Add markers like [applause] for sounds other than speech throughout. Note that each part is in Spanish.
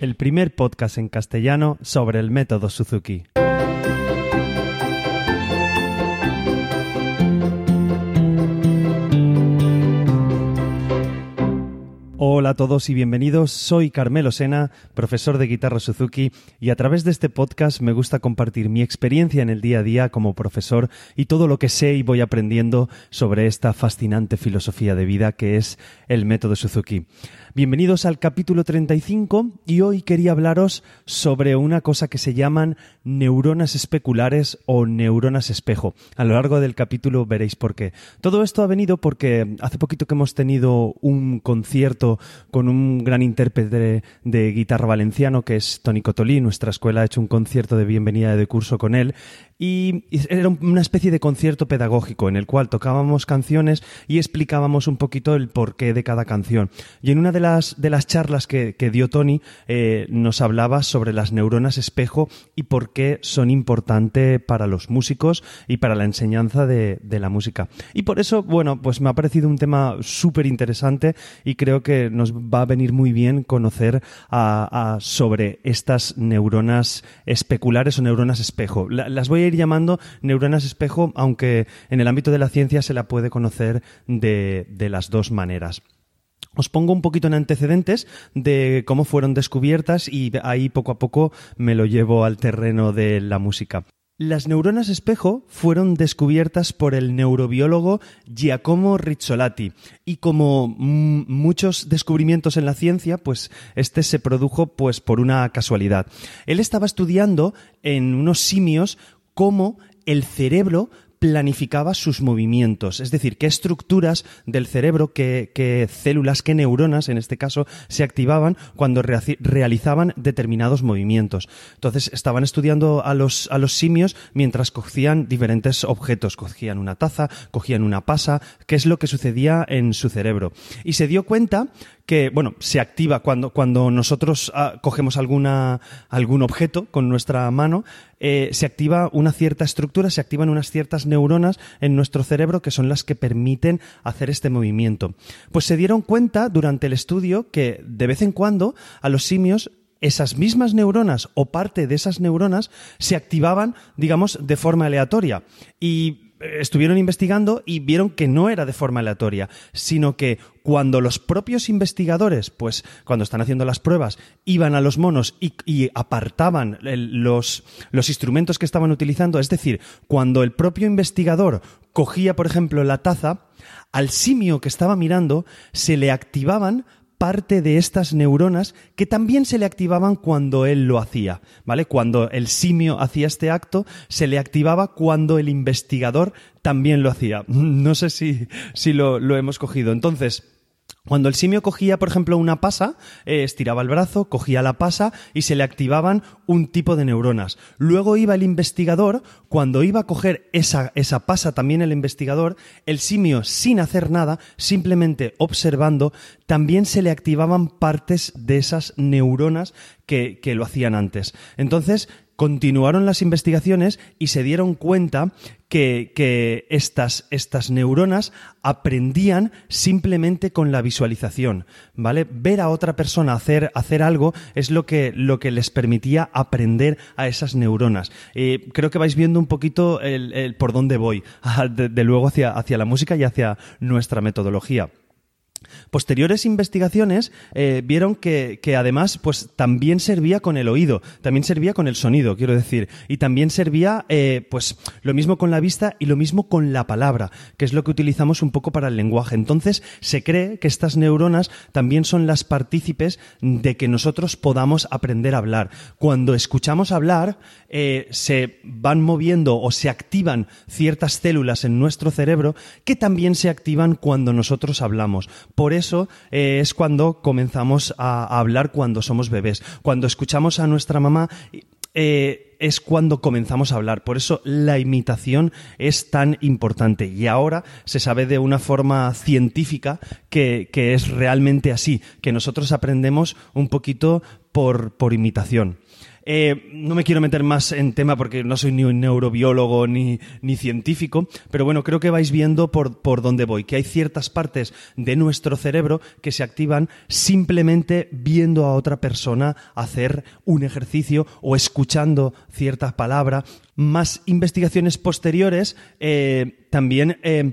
el primer podcast en castellano sobre el método Suzuki. Hola a todos y bienvenidos. Soy Carmelo Sena, profesor de guitarra Suzuki, y a través de este podcast me gusta compartir mi experiencia en el día a día como profesor y todo lo que sé y voy aprendiendo sobre esta fascinante filosofía de vida que es el método Suzuki. Bienvenidos al capítulo 35 y hoy quería hablaros sobre una cosa que se llaman neuronas especulares o neuronas espejo. A lo largo del capítulo veréis por qué. Todo esto ha venido porque hace poquito que hemos tenido un concierto con un gran intérprete de, guitarra valenciano que es Tony Cotolí. Nuestra escuela ha hecho un concierto de bienvenida de curso con él y era una especie de concierto pedagógico en el cual tocábamos canciones y explicábamos un poquito el porqué de cada canción. Y en una de las, de las charlas que, dio Tony eh, nos hablaba sobre las neuronas espejo y por qué son importantes para los músicos y para la enseñanza de, la música. Y por eso, bueno, pues me ha parecido un tema súper interesante y creo que nos va a venir muy bien conocer sobre estas neuronas especulares o neuronas espejo. las voy a llamando neuronas espejo, aunque en el ámbito de la ciencia se la puede conocer de, de las dos maneras. Os pongo un poquito en antecedentes de cómo fueron descubiertas y ahí poco a poco me lo llevo al terreno de la música. Las neuronas espejo fueron descubiertas por el neurobiólogo Giacomo Rizzolatti y como muchos descubrimientos en la ciencia, pues este se produjo pues por una casualidad. Él estaba estudiando en unos simios cómo el cerebro planificaba sus movimientos, es decir, qué estructuras del cerebro, qué, células, qué neuronas, en este caso, se activaban cuando realizaban determinados movimientos. Entonces, estaban estudiando a los, a los simios mientras cogían diferentes objetos, cogían una taza, cogían una pasa, qué es lo que sucedía en su cerebro. Y se dio cuenta que, bueno, se activa cuando, cuando nosotros ah, cogemos alguna, algún objeto con nuestra mano, eh, se activa una cierta estructura, se activan unas ciertas neuronas en nuestro cerebro que son las que permiten hacer este movimiento. Pues se dieron cuenta durante el estudio que de vez en cuando a los simios esas mismas neuronas o parte de esas neuronas se activaban, digamos, de forma aleatoria. Y estuvieron investigando y vieron que no era de forma aleatoria, sino que cuando los propios investigadores, pues cuando están haciendo las pruebas, iban a los monos y, apartaban los, los instrumentos que estaban utilizando, es decir, cuando el propio investigador cogía, por ejemplo, la taza, al simio que estaba mirando se le activaban parte de estas neuronas que también se le activaban cuando él lo hacía, ¿vale? Cuando el simio hacía este acto, se le activaba cuando el investigador también lo hacía. [laughs] No sé si, si lo, lo hemos cogido. Entonces, cuando el simio cogía, por ejemplo, una pasa, eh, estiraba el brazo, cogía la pasa y se le activaban un tipo de neuronas. Luego iba el investigador, cuando iba a coger esa, esa pasa también el investigador, el simio sin hacer nada, simplemente observando, también se le activaban partes de esas neuronas que, que lo hacían antes. Entonces, continuaron las investigaciones y se dieron cuenta que, estas, estas, neuronas aprendían simplemente con la visualización, ¿vale? Ver a otra persona hacer, hacer algo es lo que, lo que les permitía aprender a esas neuronas. Eh, creo que vais viendo un poquito el, por dónde voy, [laughs] de, luego hacia, hacia la música y hacia nuestra metodología. Posteriores investigaciones eh, vieron que, además pues también servía con el oído, también servía con el sonido, quiero decir, y también servía eh, pues lo mismo con la vista y lo mismo con la palabra, que es lo que utilizamos un poco para el lenguaje. Entonces se cree que estas neuronas también son las partícipes de que nosotros podamos aprender a hablar. Cuando escuchamos hablar, eh, se van moviendo o se activan ciertas células en nuestro cerebro que también se activan cuando nosotros hablamos. Por eso eh, es cuando comenzamos a, hablar cuando somos bebés. Cuando escuchamos a nuestra mamá, eh, es cuando comenzamos a hablar. Por eso la imitación es tan importante. Y ahora se sabe de una forma científica que, es realmente así, que nosotros aprendemos un poquito por imitación. Eh, no me quiero meter más en tema porque no soy ni un neurobiólogo ni, científico, pero bueno, creo que vais viendo por, por dónde voy, que hay ciertas partes de nuestro cerebro que se activan simplemente viendo a otra persona hacer un ejercicio o escuchando ciertas palabras. Más investigaciones posteriores eh, también eh,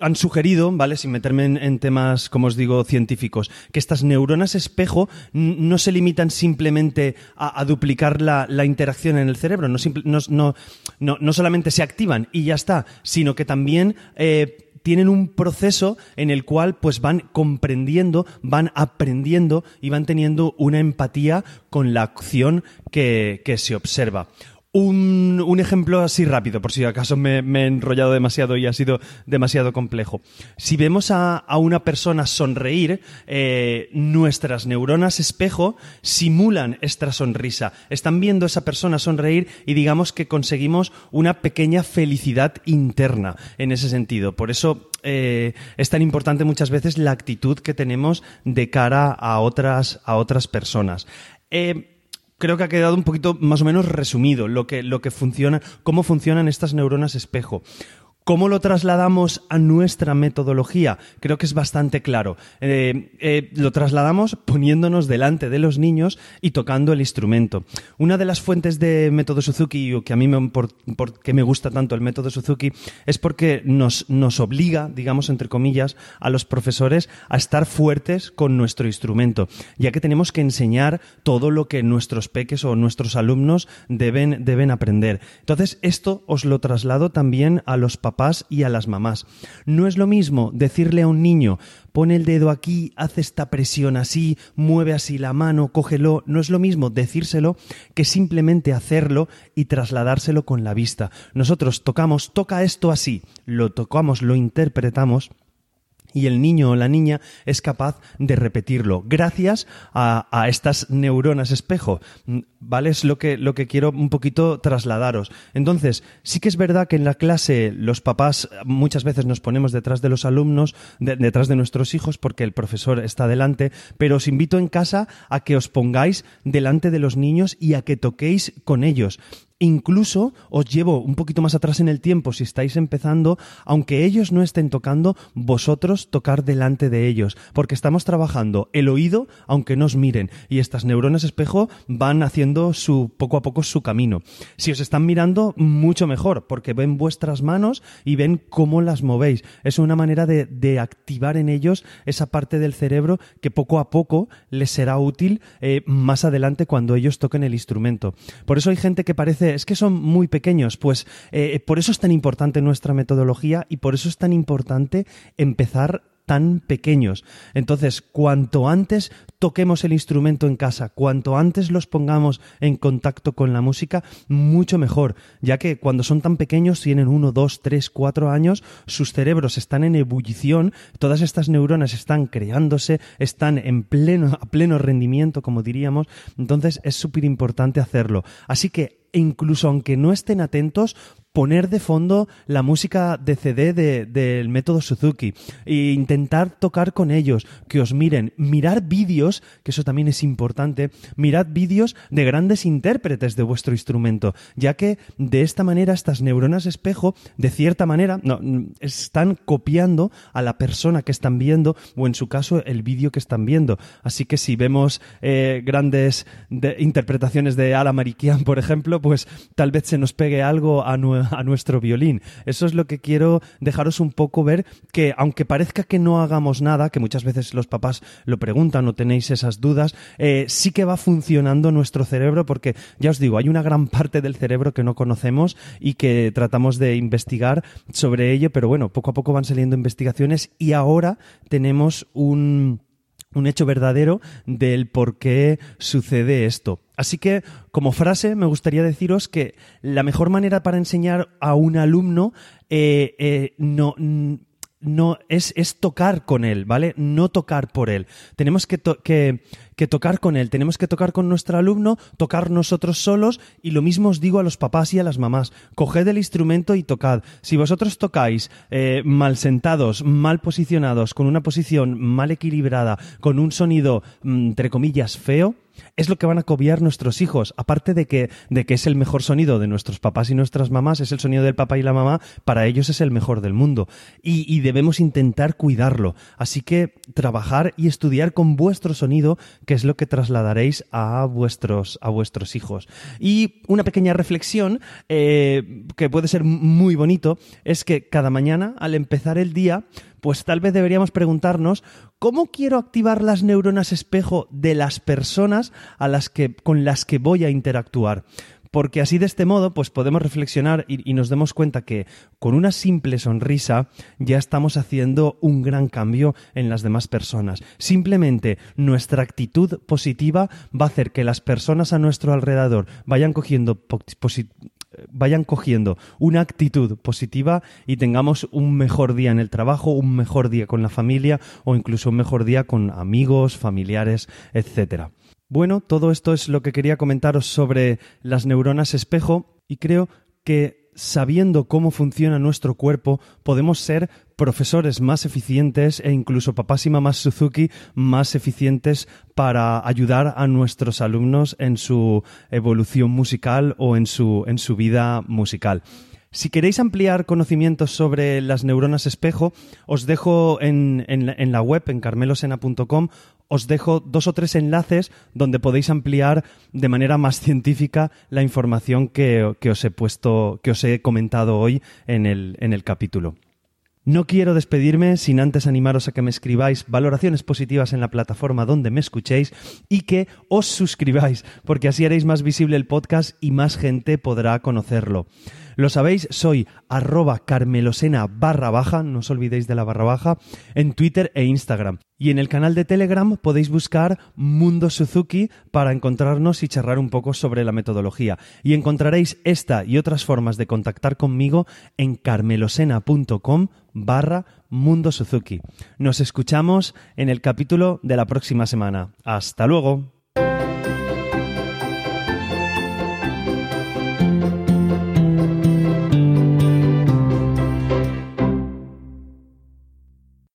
han sugerido, ¿vale? Sin meterme en, temas, como os digo, científicos, que estas neuronas espejo no se limitan simplemente a, duplicar la, interacción en el cerebro, no, no, solamente se activan y ya está, sino que también eh, tienen un proceso en el cual pues van comprendiendo, van aprendiendo y van teniendo una empatía con la acción que se observa. Un, un, ejemplo así rápido, por si acaso me, he enrollado demasiado y ha sido demasiado complejo. Si vemos a, a una persona sonreír, eh, nuestras neuronas espejo simulan esta sonrisa. Están viendo a esa persona sonreír y digamos que conseguimos una pequeña felicidad interna en ese sentido. Por eso eh, es tan importante muchas veces la actitud que tenemos de cara a otras, a otras personas. Eh, creo que ha quedado un poquito más o menos resumido lo que, lo que funciona, cómo funcionan estas neuronas espejo. ¿Cómo lo trasladamos a nuestra metodología? Creo que es bastante claro. Eh, eh, lo trasladamos poniéndonos delante de los niños y tocando el instrumento. Una de las fuentes de método Suzuki, que a mí me, por, me gusta tanto el método Suzuki, es porque nos, nos obliga, digamos, entre comillas, a los profesores a estar fuertes con nuestro instrumento, ya que tenemos que enseñar todo lo que nuestros peques o nuestros alumnos deben, deben aprender. Entonces, esto os lo traslado también a los papás y a las mamás. No es lo mismo decirle a un niño, pone el dedo aquí, hace esta presión así, mueve así la mano, cógelo. No es lo mismo decírselo que simplemente hacerlo y trasladárselo con la vista. Nosotros tocamos, toca esto así, lo tocamos, lo interpretamos y el niño o la niña es capaz de repetirlo gracias a, estas neuronas espejo. ¿Vale? Es lo que, lo que quiero un poquito trasladaros. Entonces, sí que es verdad que en la clase los papás muchas veces nos ponemos detrás de los alumnos, detrás de nuestros hijos, porque el profesor está delante, pero os invito en casa a que os pongáis delante de los niños y a que toquéis con ellos. Incluso os llevo un poquito más atrás en el tiempo si estáis empezando, aunque ellos no estén tocando, vosotros tocar delante de ellos, porque estamos trabajando el oído aunque nos miren y estas neuronas espejo van haciendo su poco a poco su camino. Si os están mirando, mucho mejor, porque ven vuestras manos y ven cómo las movéis. Es una manera de, de activar en ellos esa parte del cerebro que poco a poco les será útil eh, más adelante cuando ellos toquen el instrumento. Por eso hay gente que parece es que son muy pequeños. Pues eh, por eso es tan importante nuestra metodología y por eso es tan importante empezar tan pequeños. Entonces, cuanto antes toquemos el instrumento en casa, cuanto antes los pongamos en contacto con la música, mucho mejor, ya que cuando son tan pequeños, tienen uno, dos, tres, cuatro años, sus cerebros están en ebullición, todas estas neuronas están creándose, están en pleno, a pleno rendimiento, como diríamos, entonces es súper importante hacerlo. Así que incluso aunque no estén atentos, poner de fondo la música de CD del método Suzuki e intentar tocar con ellos, que os miren, mirar vídeos, que eso también es importante, mirad vídeos de grandes intérpretes de vuestro instrumento, ya que de esta manera estas neuronas espejo, de cierta manera, no, están copiando a la persona que están viendo o en su caso el vídeo que están viendo. Así que si vemos eh, grandes interpretaciones de Ala Marikian, por ejemplo, pues tal vez se nos pegue algo a, [laughs] a nuestro violín. Eso es lo que quiero dejaros un poco ver, que aunque parezca que no hagamos nada, que muchas veces los papás lo preguntan o tenéis esas dudas, eh, sí que va funcionando nuestro cerebro porque, ya os digo, hay una gran [laughs] parte del cerebro que no conocemos y que tratamos de investigar sobre ello, pero bueno, poco a poco van saliendo investigaciones y ahora tenemos un un hecho verdadero del por qué sucede esto. Así que, como frase, me gustaría deciros que la mejor manera para enseñar a un alumno eh, eh, no es, tocar con él, ¿vale? No tocar por él. Tenemos que, que tocar con él, tenemos que tocar con nuestro alumno, tocar nosotros solos y lo mismo os digo a los papás y a las mamás, coged el instrumento y tocad. Si vosotros tocáis eh, mal sentados, mal posicionados, con una posición mal equilibrada, con un sonido, mm, entre comillas, feo, es lo que van a copiar nuestros hijos. Aparte de que, de que es el mejor sonido de nuestros papás y nuestras mamás, es el sonido del papá y la mamá, para ellos es el mejor del mundo. Y, debemos intentar cuidarlo. Así que trabajar y estudiar con vuestro sonido, que es lo que trasladaréis a vuestros, a vuestros hijos. Y una pequeña reflexión, eh, que puede ser muy bonito, es que cada mañana, al empezar el día, pues tal vez deberíamos preguntarnos cómo quiero activar las neuronas espejo de las personas a las que, con las que voy a interactuar porque así de este modo pues podemos reflexionar y, nos demos cuenta que con una simple sonrisa ya estamos haciendo un gran cambio en las demás personas. Simplemente nuestra actitud positiva va a hacer que las personas a nuestro alrededor vayan cogiendo vayan cogiendo una actitud positiva y tengamos un mejor día en el trabajo, un mejor día con la familia o incluso un mejor día con amigos, familiares, etcétera. Bueno, todo esto es lo que quería comentaros sobre las neuronas espejo y creo que sabiendo cómo funciona nuestro cuerpo, podemos ser profesores más eficientes e incluso papás y mamás Suzuki más eficientes para ayudar a nuestros alumnos en su evolución musical o en su, en su vida musical. Si queréis ampliar conocimientos sobre las neuronas espejo, os dejo en, en, la web, en carmelosena.com, os dejo dos o tres enlaces donde podéis ampliar de manera más científica la información que, que os he puesto, que os he comentado hoy en el, en el capítulo. No quiero despedirme sin antes animaros a que me escribáis valoraciones positivas en la plataforma donde me escuchéis y que os suscribáis, porque así haréis más visible el podcast y más gente podrá conocerlo. Lo sabéis, soy arroba carmelosena barra baja, no os olvidéis de la barra baja, en Twitter e Instagram. Y en el canal de Telegram podéis buscar Mundo Suzuki para encontrarnos y charlar un poco sobre la metodología. Y encontraréis esta y otras formas de contactar conmigo en carmelosena.com barra Mundo Suzuki. Nos escuchamos en el capítulo de la próxima semana. Hasta luego.